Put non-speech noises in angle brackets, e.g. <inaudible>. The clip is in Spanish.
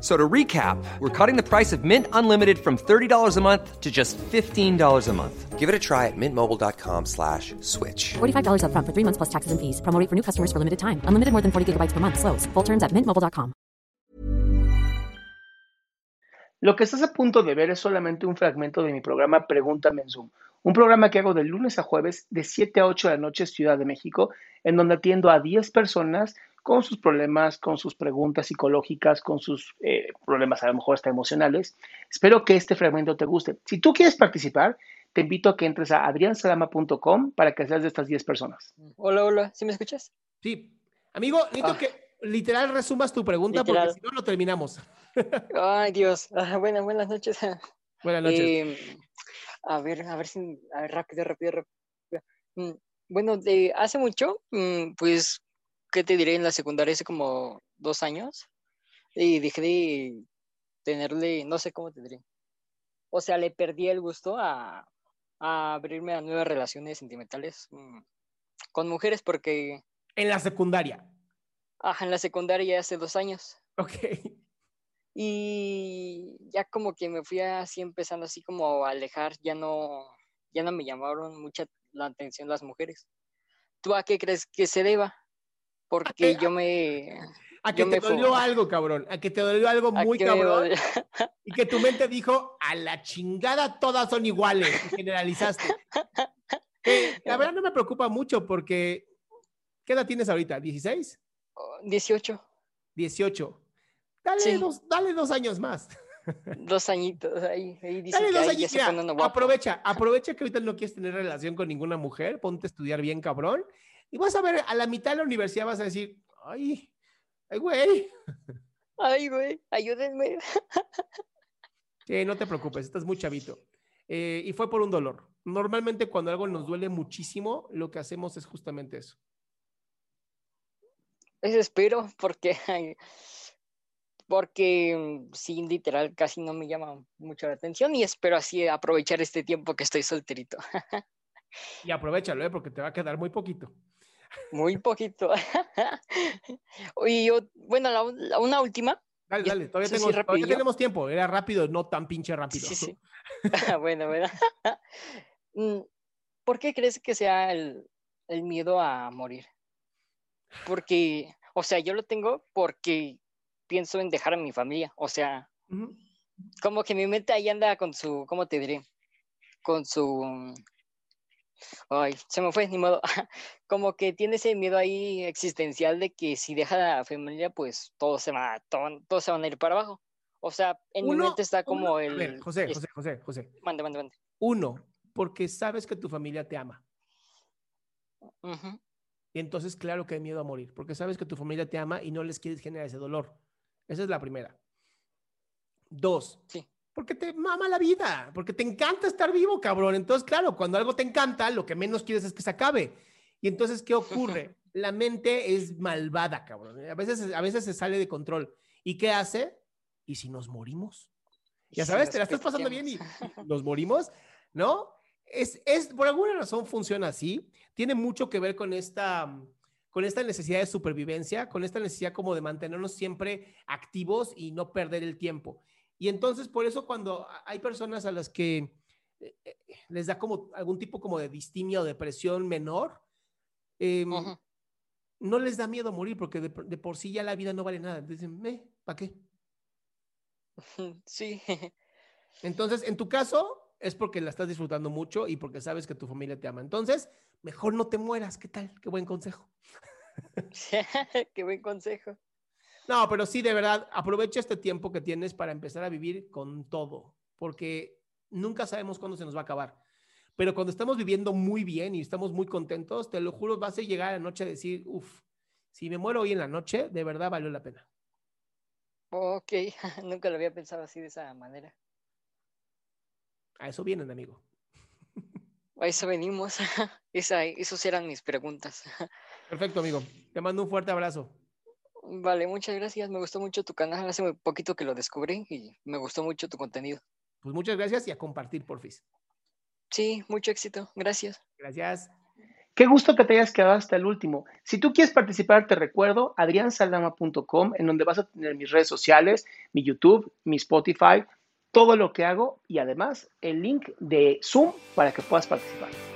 So to recap, we're cutting the price of Mint Unlimited from $30 a month to just $15 a month. Give it a try at mintmobile.com slash switch. $45 upfront for three months plus taxes and fees. Promo rate for new customers for limited time. Unlimited more than 40 gigabytes per month. Slows. Full terms at mintmobile.com. Lo que estás a punto de ver es solamente un fragmento de mi programa Pregúntame en Zoom, un programa que hago de lunes a jueves de 7 a 8 de la noche Ciudad de México, en donde atiendo a 10 personas con sus problemas, con sus preguntas psicológicas, con sus eh, problemas a lo mejor hasta emocionales. Espero que este fragmento te guste. Si tú quieres participar, te invito a que entres a adriansalama.com para que seas de estas 10 personas. Hola, hola, ¿sí me escuchas? Sí. Amigo, necesito Ah. que literal resumas tu pregunta Literal. porque si no, no terminamos. <laughs> Ay, Dios. Ah, buenas, buenas noches. Buenas noches. Eh, a ver, a ver si, a ver, rápido, rápido, rápido. Mm, Bueno, de hace mucho, mm, pues, ¿qué te diré? En la secundaria hace como dos años y dejé de tenerle, no sé cómo te diré. O sea, le perdí el gusto a, a abrirme a nuevas relaciones sentimentales mm, con mujeres porque, En la secundaria. ajá, en la secundaria ya hace dos años. Ok. Y ya como que me fui así empezando así como a alejar, ya no, ya no me llamaron mucha la atención las mujeres. ¿Tú a qué crees que se deba? Porque yo me... A que te dolió algo, cabrón. A que te dolió algo muy cabrón. <laughs> Y que tu mente dijo, a la chingada todas son iguales. Y generalizaste. Eh, la verdad no me preocupa mucho porque... ¿Qué edad tienes ahorita? ¿16? 18, 18. Dale, Sí. dos, dale dos años más. <laughs> dos añitos ahí. ahí dicen Dale que dos ahí ya se aprovecha, aprovecha que ahorita no quieres tener relación con ninguna mujer, ponte a estudiar bien, cabrón. Y vas a ver, a la mitad de la universidad vas a decir, ay, ay, güey. Ay, güey, ayúdenme. Sí, no te preocupes, estás muy chavito. Eh, y fue por un dolor. Normalmente cuando algo nos duele muchísimo, lo que hacemos es justamente eso. Eso espero porque... Porque mm, sí, literal, casi no me llama mucho la atención y espero así aprovechar este tiempo que estoy solterito. <laughs> Y aprovechalo, ¿eh? porque te va a quedar muy poquito. Muy poquito. <laughs> y yo, bueno, la, un- la- una última. Dale, dale, todavía, sí, tengo- todavía tenemos tiempo. Era rápido, no tan pinche rápido. sí, sí. <laughs> <laughs> bueno, bueno. Mm, ¿Por qué crees que sea el, el miedo a morir? Porque, o sea, yo lo tengo porque pienso en dejar a mi familia. O sea, como que mi mente ahí anda con su, ¿cómo te diré? Con su... Ay, se me fue, ni modo. <laughs> Como que tiene ese miedo ahí existencial de que si deja a la familia, pues todo se va, todo, se van a ir para abajo. O sea, en mi Uno- mente está como uno- a el... ver, José, José, José, José. Mande, mande, mande. Uno, porque sabes que tu familia te ama. Ujú. Y entonces, claro que hay miedo a morir, porque sabes que tu familia te ama y no les quieres generar ese dolor. Esa es la primera. Dos, Sí. Porque te mama la vida, porque te encanta estar vivo, cabrón. Entonces, claro, cuando algo te encanta, lo que menos quieres es que se acabe. Y entonces, ¿qué ocurre? <laughs> La mente es malvada, cabrón. A veces, a veces se sale de control. ¿Y qué hace? ¿Y si nos morimos? Ya sabes, te la estás pasando bien y <laughs> nos morimos, ¿no? Es, es, por alguna razón funciona así. Tiene mucho que ver con esta, con esta necesidad de supervivencia, con esta necesidad como de mantenernos siempre activos y no perder el tiempo. Y entonces, por eso cuando hay personas a las que eh, eh, les da como algún tipo como de distimia o depresión menor, em, no les da miedo morir porque de, de por sí ya la vida no vale nada. Dicen, eh, ¿para qué? <laughs> Sí. Entonces, en tu caso, es porque la estás disfrutando mucho y porque sabes que tu familia te ama. Entonces, mejor no te mueras. ¿Qué tal? Qué buen consejo. <laughs> Qué buen consejo. No, pero sí, de verdad, aprovecha este tiempo que tienes para empezar a vivir con todo, porque nunca sabemos cuándo se nos va a acabar. Pero cuando estamos viviendo muy bien y estamos muy contentos, te lo juro, vas a llegar a la noche a decir, uff, si me muero hoy en la noche, de verdad valió la pena. Ok, <laughs> nunca lo había pensado así de esa manera. A eso vienen, amigo. A eso venimos. <laughs> Esa, esos eran mis preguntas. <laughs> Perfecto, amigo. Te mando un fuerte abrazo. Vale, muchas gracias. Me gustó mucho tu canal. Hace muy poquito que lo descubrí y me gustó mucho tu contenido. Pues muchas gracias y a compartir, porfis. Sí, mucho éxito. Gracias. Gracias. Qué gusto que te hayas quedado hasta el último. Si tú quieres participar, te recuerdo adriansaldama.com, en donde vas a tener mis redes sociales, mi YouTube, mi Spotify, todo lo que hago y además el link de Zoom para que puedas participar.